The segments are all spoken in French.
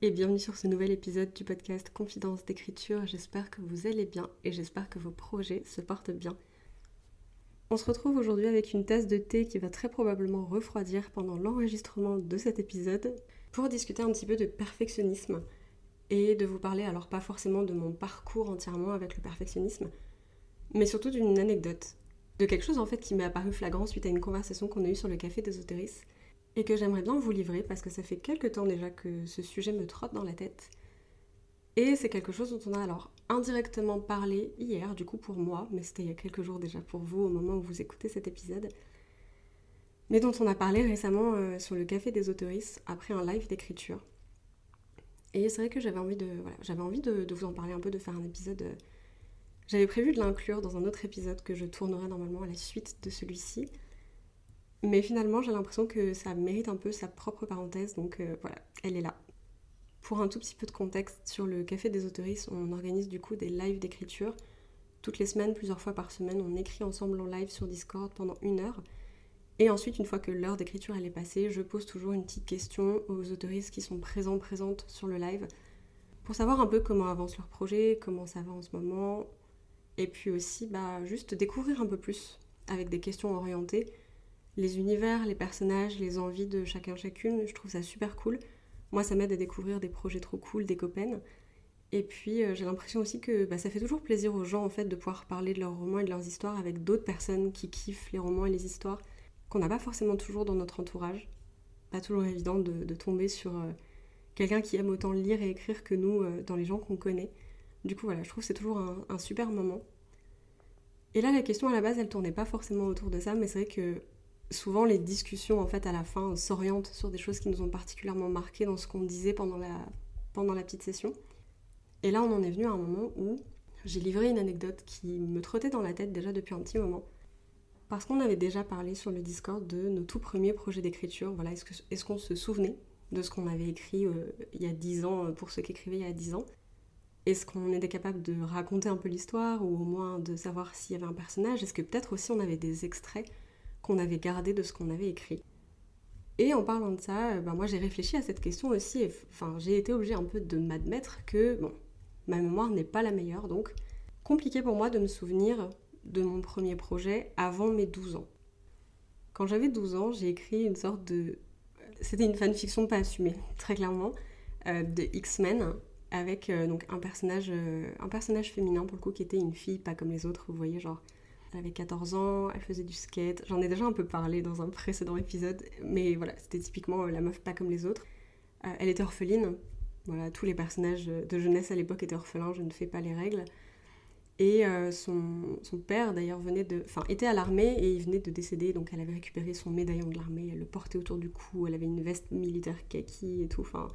et bienvenue sur ce nouvel épisode du podcast Confidence d'écriture. J'espère que vous allez bien et j'espère que vos projets se portent bien. On se retrouve aujourd'hui avec une tasse de thé qui va très probablement refroidir pendant l'enregistrement de cet épisode pour discuter un petit peu de perfectionnisme et de vous parler alors pas forcément de mon parcours entièrement avec le perfectionnisme, mais surtout d'une anecdote, de quelque chose en fait qui m'est apparu flagrant suite à une conversation qu'on a eue sur le café des Otéris et que j'aimerais bien vous livrer parce que ça fait quelques temps déjà que ce sujet me trotte dans la tête. Et c'est quelque chose dont on a alors indirectement parlé hier, du coup pour moi, mais c'était il y a quelques jours déjà pour vous au moment où vous écoutez cet épisode, mais dont on a parlé récemment euh, sur le Café des Autoristes après un live d'écriture. Et c'est vrai que j'avais envie, de, j'avais envie de, vous en parler un peu, de faire un épisode. Euh, j'avais prévu de l'inclure dans un autre épisode que je tournerai normalement à la suite de celui-ci. Mais finalement, j'ai l'impression que ça mérite un peu sa propre parenthèse, donc euh, voilà, elle est là. Pour un tout petit peu de contexte, sur le Café des Autoristes, on organise du coup des lives d'écriture. Toutes les semaines, plusieurs fois par semaine, on écrit ensemble en live sur Discord pendant une heure. Et ensuite, une fois que l'heure d'écriture est passée, je pose toujours une petite question aux autoristes qui sont présents, présentes sur le live, pour savoir un peu comment avance leur projet, comment ça va en ce moment, et puis aussi bah, juste découvrir un peu plus avec des questions orientées les univers, les personnages, les envies de chacun chacune. Je trouve ça super cool. Moi, ça m'aide à découvrir des projets trop cool, des copains. Et puis, euh, j'ai l'impression aussi que bah, ça fait toujours plaisir aux gens en fait de pouvoir parler de leurs romans et de leurs histoires avec d'autres personnes qui kiffent les romans et les histoires qu'on n'a pas forcément toujours dans notre entourage. Pas toujours évident de, tomber sur euh, quelqu'un qui aime autant lire et écrire que nous euh, dans les gens qu'on connaît. Du coup, voilà, je trouve que c'est toujours un, un super moment. Et là, la question à la base, elle tournait pas forcément autour de ça, mais c'est vrai que souvent les discussions en fait à la fin s'orientent sur des choses qui nous ont particulièrement marqué dans ce qu'on disait pendant la, pendant la petite session. Et là on en est venu à un moment où j'ai livré une anecdote qui me trottait dans la tête déjà depuis un petit moment. Parce qu'on avait déjà parlé sur le Discord de nos tout premiers projets d'écriture. Voilà, est-ce qu'on se souvenait de ce qu'on avait écrit euh, il y a 10 ans euh, pour ceux qui écrivaient il y a 10 ans? Est-ce qu'on était capable de raconter un peu l'histoire ou au moins de savoir s'il y avait un personnage? Est-ce que peut-être aussi on avait des extraits qu'on avait gardé de ce qu'on avait écrit. Et en parlant de ça, euh, ben moi j'ai réfléchi à cette question aussi, et enfin j'ai été obligée un peu de m'admettre que bon, ma mémoire n'est pas la meilleure, donc compliqué pour moi de me souvenir de mon premier projet avant mes 12 ans. Quand j'avais 12 ans, j'ai écrit une sorte de... C'était une fanfiction pas assumée, très clairement, euh, de X-Men, avec euh, donc un personnage, un personnage féminin pour le coup qui était une fille, pas comme les autres, vous voyez, genre elle avait 14 ans, elle faisait du skate. J'en ai déjà un peu parlé dans un précédent épisode, mais voilà, c'était typiquement euh, la meuf pas comme les autres. Euh, elle était orpheline. Voilà, tous les personnages de jeunesse à l'époque étaient orphelins, je ne fais pas les règles. Et euh, son, son, père d'ailleurs venait de, enfin était à l'armée et il venait de décéder, donc elle avait récupéré son médaillon de l'armée, elle le portait autour du cou, elle avait une veste militaire kaki et tout, enfin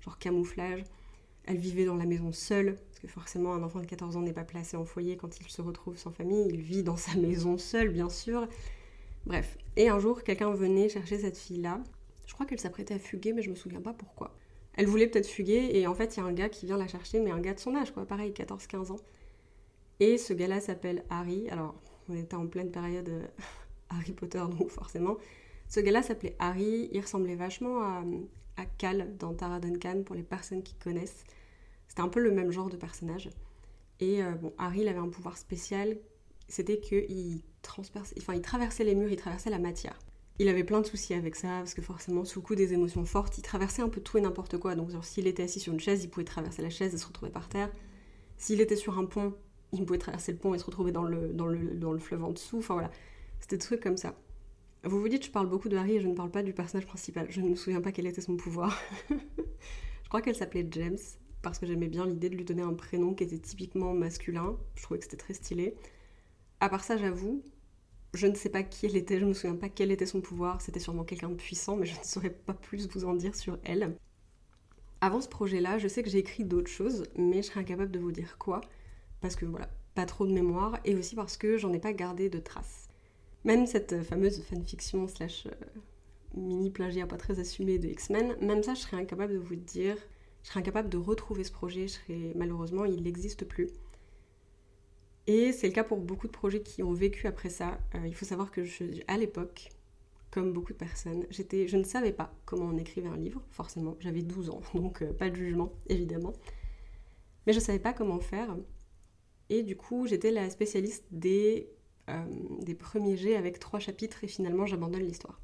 genre camouflage. Elle vivait dans la maison seule, parce que forcément un enfant de 14 ans n'est pas placé en foyer quand il se retrouve sans famille, il vit dans sa maison seule bien sûr. Bref, et un jour quelqu'un venait chercher cette fille-là, je crois qu'elle s'apprêtait à fuguer mais je me souviens pas pourquoi. Elle voulait peut-être fuguer et en fait il y a un gars qui vient la chercher, mais un gars de son âge quoi, pareil, 14-15 ans. Et ce gars-là s'appelle Harry, alors on était en pleine période euh, Harry Potter donc forcément. Ce gars-là s'appelait Harry, il ressemblait vachement à, à Cal dans Tara Duncan pour les personnes qui connaissent. C'était un peu le même genre de personnage. Et euh, bon, Harry, il avait un pouvoir spécial, c'était qu'il enfin, il traversait les murs, il traversait la matière. Il avait plein de soucis avec ça, parce que forcément, sous le coup des émotions fortes, il traversait un peu tout et n'importe quoi. Donc, s'il était assis sur une chaise, il pouvait traverser la chaise et se retrouver par terre. S'il était sur un pont, il pouvait traverser le pont et se retrouver dans le, dans le, dans le fleuve en dessous. Enfin voilà, c'était des trucs comme ça. Vous vous dites, je parle beaucoup de Harry et je ne parle pas du personnage principal. Je ne me souviens pas quel était son pouvoir. je crois qu'elle s'appelait James, parce que j'aimais bien l'idée de lui donner un prénom qui était typiquement masculin. Je trouvais que c'était très stylé. À part ça, j'avoue, je ne sais pas qui elle était, je ne me souviens pas quel était son pouvoir. C'était sûrement quelqu'un de puissant, mais je ne saurais pas plus vous en dire sur elle. Avant ce projet-là, je sais que j'ai écrit d'autres choses, mais je serais incapable de vous dire quoi. parce que voilà, pas trop de mémoire, et aussi parce que j'en ai pas gardé de traces. Même cette fameuse fanfiction slash euh, mini plagiat pas très assumé de X-Men, même ça je serais incapable de vous dire, je serais incapable de retrouver ce projet, malheureusement il n'existe plus. Et c'est le cas pour beaucoup de projets qui ont vécu après ça. Euh, il faut savoir que à l'époque, comme beaucoup de personnes, j'étais, je ne savais pas comment on écrivait un livre, forcément. J'avais 12 ans, donc euh, pas de jugement, évidemment. Mais je ne savais pas comment faire. Et du coup, j'étais la spécialiste des, euh, des premiers jets avec trois chapitres et finalement j'abandonne l'histoire.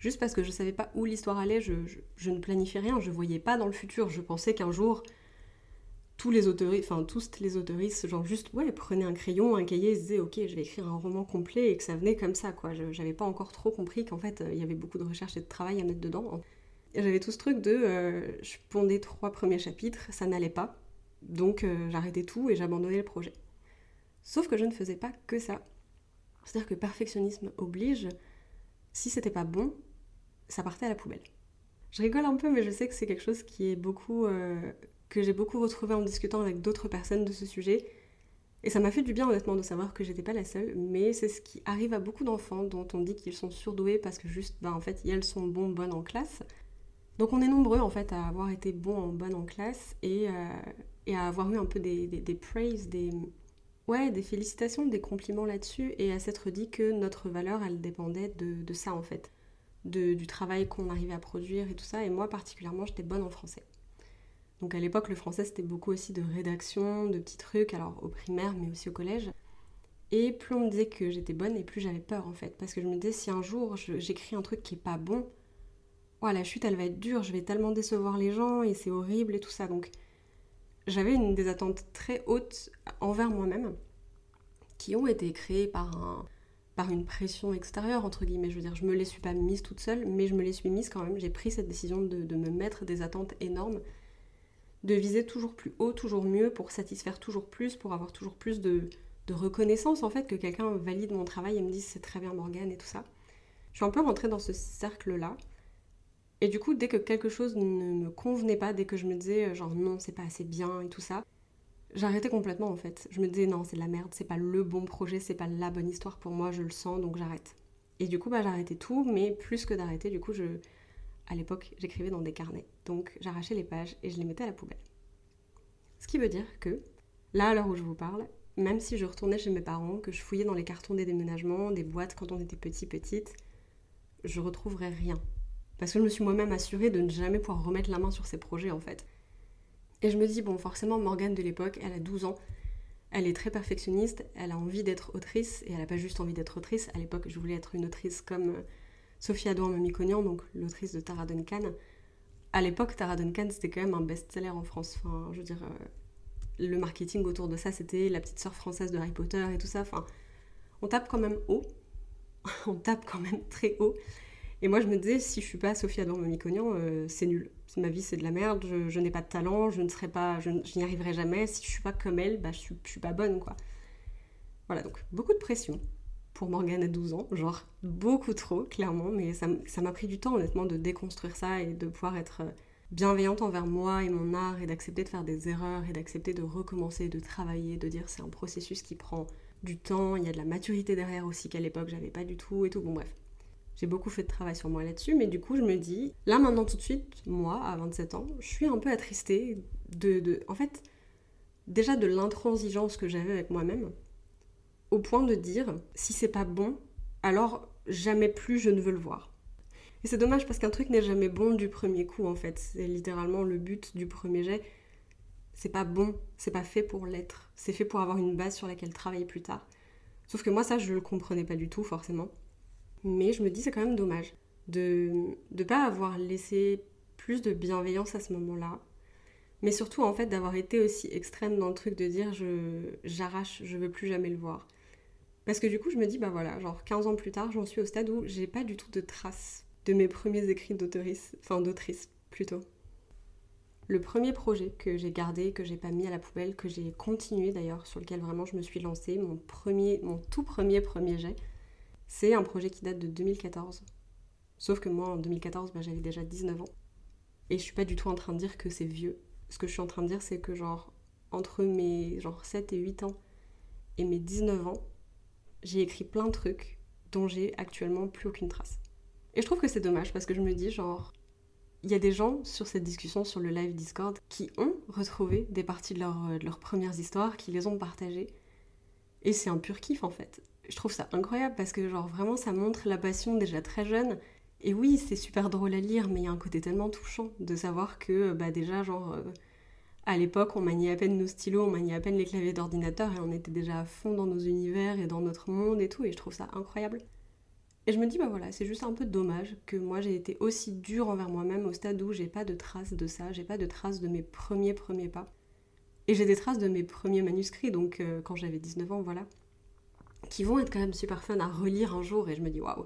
Juste parce que je ne savais pas où l'histoire allait, je, je, ne planifiais rien, je voyais pas dans le futur. Je pensais qu'un jour, tous les autoristes, enfin tous les autoristes, genre juste, ouais, prenaient un crayon, un cahier, et se disaient, ok, je vais écrire un roman complet et que ça venait comme ça, quoi. J'avais pas encore trop compris qu'en fait, il y avait beaucoup de recherche et de travail à mettre dedans. J'avais tout ce truc de, euh, je pondais trois premiers chapitres, ça n'allait pas, donc euh, j'arrêtais tout et j'abandonnais le projet. Sauf que je ne faisais pas que ça. C'est-à-dire que perfectionnisme oblige, si c'était pas bon, ça partait à la poubelle. Je rigole un peu, mais je sais que c'est quelque chose qui est beaucoup euh, que j'ai beaucoup retrouvé en discutant avec d'autres personnes de ce sujet. Et ça m'a fait du bien honnêtement de savoir que j'étais pas la seule, mais c'est ce qui arrive à beaucoup d'enfants dont on dit qu'ils sont surdoués parce que juste, bah en fait, elles sont bons, bonnes en classe. Donc on est nombreux en fait à avoir été bons en bonne en classe et, euh, à avoir eu un peu des, praises, des, ouais, des félicitations, des compliments là-dessus et à s'être dit que notre valeur, elle dépendait de ça en fait, du travail qu'on arrivait à produire et tout ça. Et moi particulièrement, j'étais bonne en français. Donc à l'époque, le français, c'était beaucoup aussi de rédaction, de petits trucs, alors au primaire, mais aussi au collège. Et plus on me disait que j'étais bonne, et plus j'avais peur en fait. Parce que je me disais, si un jour j'écris un truc qui est pas bon, oh, la chute, elle va être dure, je vais tellement décevoir les gens, et c'est horrible et tout ça. Donc j'avais des attentes très hautes envers moi-même, qui ont été créées par un, par une pression extérieure, entre guillemets. Je veux dire, je me les suis pas mise toute seule, mais je me les suis mise quand même. J'ai pris cette décision de, de, me mettre des attentes énormes de viser toujours plus haut, toujours mieux, pour satisfaire toujours plus, pour avoir toujours plus de, reconnaissance, en fait, que quelqu'un valide mon travail et me dise c'est très bien Morgane et tout ça. Je suis un peu rentrée dans ce cercle-là. Et du coup, dès que quelque chose ne me convenait pas, dès que je me disais genre non, c'est pas assez bien et tout ça, j'arrêtais complètement en fait. Je me disais non, c'est de la merde, c'est pas le bon projet, c'est pas la bonne histoire pour moi, je le sens, donc j'arrête. Et du coup, bah, j'arrêtais tout, mais plus que d'arrêter, du coup, je, à l'époque, j'écrivais dans des carnets. Donc j'arrachais les pages et je les mettais à la poubelle. Ce qui veut dire que, là, à l'heure où je vous parle, même si je retournais chez mes parents, que je fouillais dans les cartons des déménagements, des boîtes quand on était petit, petite, je retrouverais rien. Parce que je me suis moi-même assurée de ne jamais pouvoir remettre la main sur ces projets, en fait. Et je me dis, bon, forcément, Morgane de l'époque, elle a 12 ans, elle est très perfectionniste, elle a envie d'être autrice, et elle n'a pas juste envie d'être autrice. À l'époque, je voulais être une autrice comme Sophia Adouin Mamikonian, donc l'autrice de Tara Duncan. À l'époque, Tara Duncan, c'était quand même un best-seller en France. Enfin, je veux dire, euh, le marketing autour de ça, c'était la petite sœur française de Harry Potter et tout ça. Enfin, on tape quand même haut. on tape quand même très haut. Et moi, je me disais, si je suis pas Sophia Adouin Mamikonian, euh, c'est nul. Ma vie, c'est de la merde. Je, n'ai pas de talent. Je ne serai pas, je, n'y arriverai jamais. Si je suis pas comme elle, bah, je suis, suis pas bonne, quoi. Voilà, donc beaucoup de pression pour Morgane à 12 ans, genre beaucoup trop, clairement, mais ça m'a pris du temps, honnêtement, de déconstruire ça et de pouvoir être euh, bienveillante envers moi et mon art et d'accepter de faire des erreurs et d'accepter de recommencer, de travailler, de dire c'est un processus qui prend du temps, il y a de la maturité derrière aussi qu'à l'époque j'avais pas du tout et tout, bon bref. J'ai beaucoup fait de travail sur moi là-dessus, mais du coup je me dis, là maintenant tout de suite, moi à 27 ans, je suis un peu attristée de, de en fait, déjà de l'intransigeance que j'avais avec moi-même, au point de dire si c'est pas bon, alors jamais plus je ne veux le voir. Et c'est dommage parce qu'un truc n'est jamais bon du premier coup en fait. C'est littéralement le but du premier jet. C'est pas bon, c'est pas fait pour l'être. C'est fait pour avoir une base sur laquelle travailler plus tard. Sauf que moi ça je le comprenais pas du tout forcément. Mais je me dis c'est quand même dommage de ne pas avoir laissé plus de bienveillance à ce moment-là. Mais surtout en fait d'avoir été aussi extrême dans le truc de dire je j'arrache, je veux plus jamais le voir. Parce que du coup, je me dis, bah voilà, genre 15 ans plus tard, j'en suis au stade où j'ai pas du tout de traces de mes premiers écrits d'autrice, enfin d'autrice plutôt. Le premier projet que j'ai gardé, que j'ai pas mis à la poubelle, que j'ai continué d'ailleurs, sur lequel vraiment je me suis lancée, mon premier, mon tout premier premier jet, c'est un projet qui date de 2014. Sauf que moi, en 2014, bah, j'avais déjà 19 ans. Et je suis pas du tout en train de dire que c'est vieux. Ce que je suis en train de dire, c'est que genre, entre mes genre 7 et 8 ans et mes 19 ans, j'ai écrit plein de trucs dont j'ai actuellement plus aucune trace. Et je trouve que c'est dommage parce que je me dis genre il y a des gens sur cette discussion sur le live Discord qui ont retrouvé des parties de, leur, de leurs premières histoires, qui les ont partagées. Et c'est un pur kiff en fait. Je trouve ça incroyable parce que genre vraiment ça montre la passion déjà très jeune. Et oui, c'est super drôle à lire, mais il y a un côté tellement touchant de savoir que bah déjà genre euh, à l'époque on maniait à peine nos stylos, on maniait à peine les claviers d'ordinateur et on était déjà à fond dans nos univers et dans notre monde et tout. Et je trouve ça incroyable. Et je me dis, bah voilà, c'est juste un peu dommage que moi j'ai été aussi dure envers moi-même au stade où j'ai pas de traces de ça, j'ai pas de traces de mes premiers premiers pas. Et j'ai des traces de mes premiers manuscrits, donc euh, quand j'avais 19 ans, voilà, qui vont être quand même super fun à relire un jour. Et je me dis, waouh,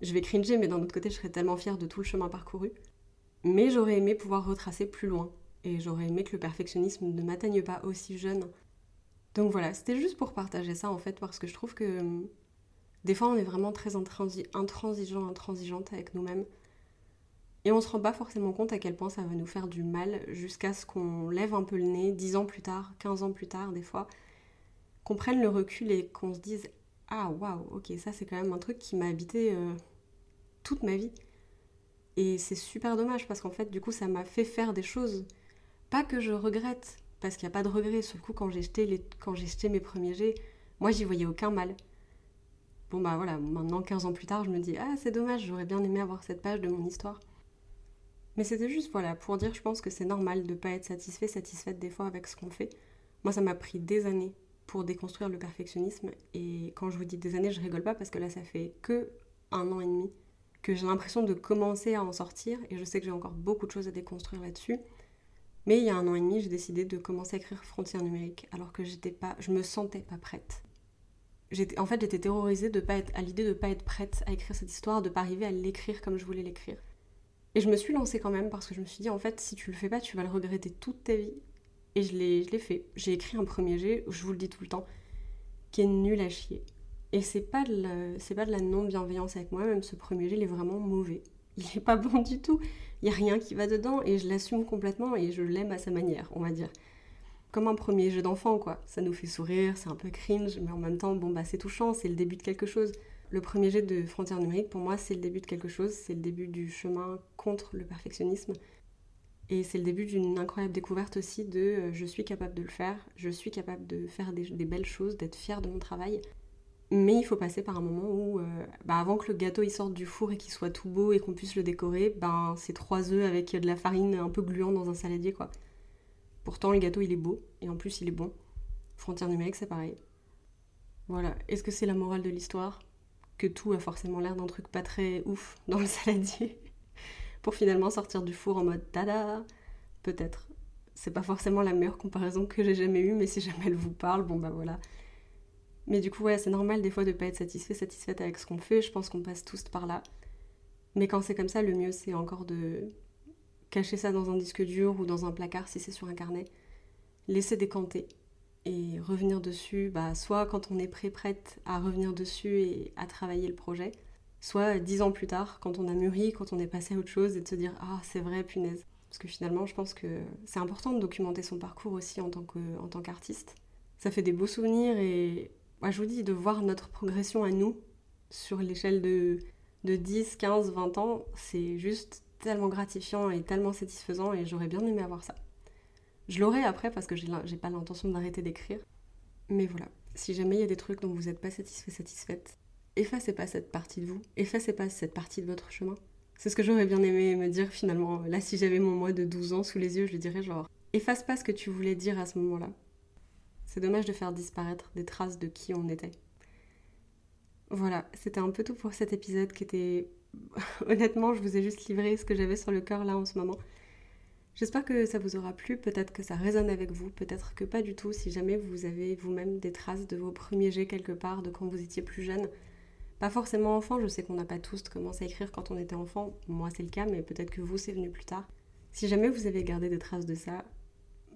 je vais cringer, mais d'un autre côté, je serais tellement fière de tout le chemin parcouru. Mais j'aurais aimé pouvoir retracer plus loin. Et j'aurais aimé que le perfectionnisme ne m'atteigne pas aussi jeune. Donc voilà, c'était juste pour partager ça en fait, parce que je trouve que des fois, on est vraiment très intransigeant, intransigeante avec nous-mêmes. Et on se rend pas forcément compte à quel point ça va nous faire du mal jusqu'à ce qu'on lève un peu le nez, 10 ans plus tard, 15 ans plus tard, des fois, qu'on prenne le recul et qu'on se dise Ah, waouh, ok, ça c'est quand même un truc qui m'a habité euh, toute ma vie. Et c'est super dommage parce qu'en fait, du coup, ça m'a fait faire des choses. Pas que je regrette, parce qu'il n'y a pas de regret. Sur le coup, quand j'ai jeté, les... jeté mes premiers jets, moi j'y voyais aucun mal. Bon bah voilà, maintenant 15 ans plus tard, je me dis ah c'est dommage, j'aurais bien aimé avoir cette page de mon histoire. Mais c'était juste voilà, pour dire je pense que c'est normal de pas être satisfait, satisfaite des fois avec ce qu'on fait. Moi ça m'a pris des années pour déconstruire le perfectionnisme et quand je vous dis des années, je rigole pas parce que là ça fait que un an et demi que j'ai l'impression de commencer à en sortir et je sais que j'ai encore beaucoup de choses à déconstruire là-dessus. Mais il y a un an et demi, j'ai décidé de commencer à écrire Frontières numériques alors que j'étais pas, je me sentais pas prête en fait, j'étais terrorisée de pas être, à l'idée de ne pas être prête à écrire cette histoire, de pas arriver à l'écrire comme je voulais l'écrire. Et je me suis lancée quand même parce que je me suis dit, en fait, si tu le fais pas, tu vas le regretter toute ta vie. Et je l'ai, fait. J'ai écrit un premier jet, je vous le dis tout le temps, qui est nul à chier. Et c'est pas pas de la non-bienveillance avec moi-même, ce premier jet, il est vraiment mauvais. Il est pas bon du tout. Il y a rien qui va dedans et je l'assume complètement et je l'aime à sa manière, on va dire comme un premier jeu d'enfant, quoi. Ça nous fait sourire, c'est un peu cringe, mais en même temps, bon, bah, c'est touchant, c'est le début de quelque chose. Le premier jet de Frontières numériques, pour moi, c'est le début de quelque chose, c'est le début du chemin contre le perfectionnisme. Et c'est le début d'une incroyable découverte aussi de euh, je suis capable de le faire, je suis capable de faire des, belles choses, d'être fière de mon travail. Mais il faut passer par un moment où, euh, bah, avant que le gâteau il sorte du four et qu'il soit tout beau et qu'on puisse le décorer, ben c'est trois œufs avec de la farine un peu gluante dans un saladier, quoi. Pourtant, le gâteau, il est beau, et en plus, il est bon. Frontière numérique, c'est pareil. Voilà. Est-ce que c'est la morale de l'histoire? Que tout a forcément l'air d'un truc pas très ouf dans le saladier? Pour finalement sortir du four en mode tada Peut-être. C'est pas forcément la meilleure comparaison que j'ai jamais eue, mais si jamais elle vous parle, bon bah voilà. Mais du coup, ouais, c'est normal des fois de pas être satisfait, satisfaite avec ce qu'on fait. Je pense qu'on passe tous par là. Mais quand c'est comme ça, le mieux c'est encore de cacher ça dans un disque dur ou dans un placard si c'est sur un carnet, laisser décanter et revenir dessus, bah, soit quand on est prêt, prête à revenir dessus et à travailler le projet, soit dix ans plus tard, quand on a mûri, quand on est passé à autre chose et de se dire Ah, c'est vrai, punaise. Parce que finalement, je pense que c'est important de documenter son parcours aussi en tant, qu'artiste. Ça fait des beaux souvenirs et moi, je vous dis, de voir notre progression à nous sur l'échelle de, de 10, 15, 20 ans, c'est juste tellement gratifiant et tellement satisfaisant et j'aurais bien aimé avoir ça. Je l'aurai après parce que j'ai pas l'intention d'arrêter d'écrire. Mais voilà, si jamais il y a des trucs dont vous n'êtes pas satisfait, satisfaite, effacez pas cette partie de vous, effacez pas cette partie de votre chemin. C'est ce que j'aurais bien aimé me dire finalement. Là, si j'avais mon moi de 12 ans sous les yeux, je lui dirais genre, efface pas ce que tu voulais dire à ce moment-là. C'est dommage de faire disparaître des traces de qui on était. Voilà, c'était un peu tout pour cet épisode qui était honnêtement, je vous ai juste livré ce que j'avais sur le cœur là en ce moment. J'espère que ça vous aura plu, peut-être que ça résonne avec vous, peut-être que pas du tout, si jamais vous avez vous-même des traces de vos premiers jets quelque part, de quand vous étiez plus jeune. Pas forcément enfant, je sais qu'on n'a pas tous commencé à écrire quand on était enfant, moi c'est le cas, mais peut-être que vous c'est venu plus tard. Si jamais vous avez gardé des traces de ça,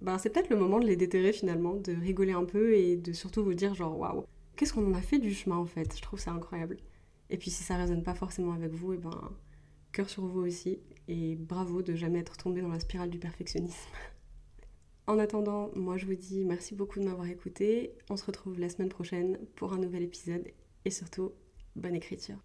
ben c'est peut-être le moment de les déterrer finalement, de rigoler un peu et de surtout vous dire genre waouh, qu'est-ce qu'on en a fait du chemin en fait, je trouve ça incroyable. Et puis si ça résonne pas forcément avec vous, et ben cœur sur vous aussi. Et bravo de jamais être tombé dans la spirale du perfectionnisme. En attendant, moi je vous dis merci beaucoup de m'avoir écouté. On se retrouve la semaine prochaine pour un nouvel épisode et surtout, bonne écriture.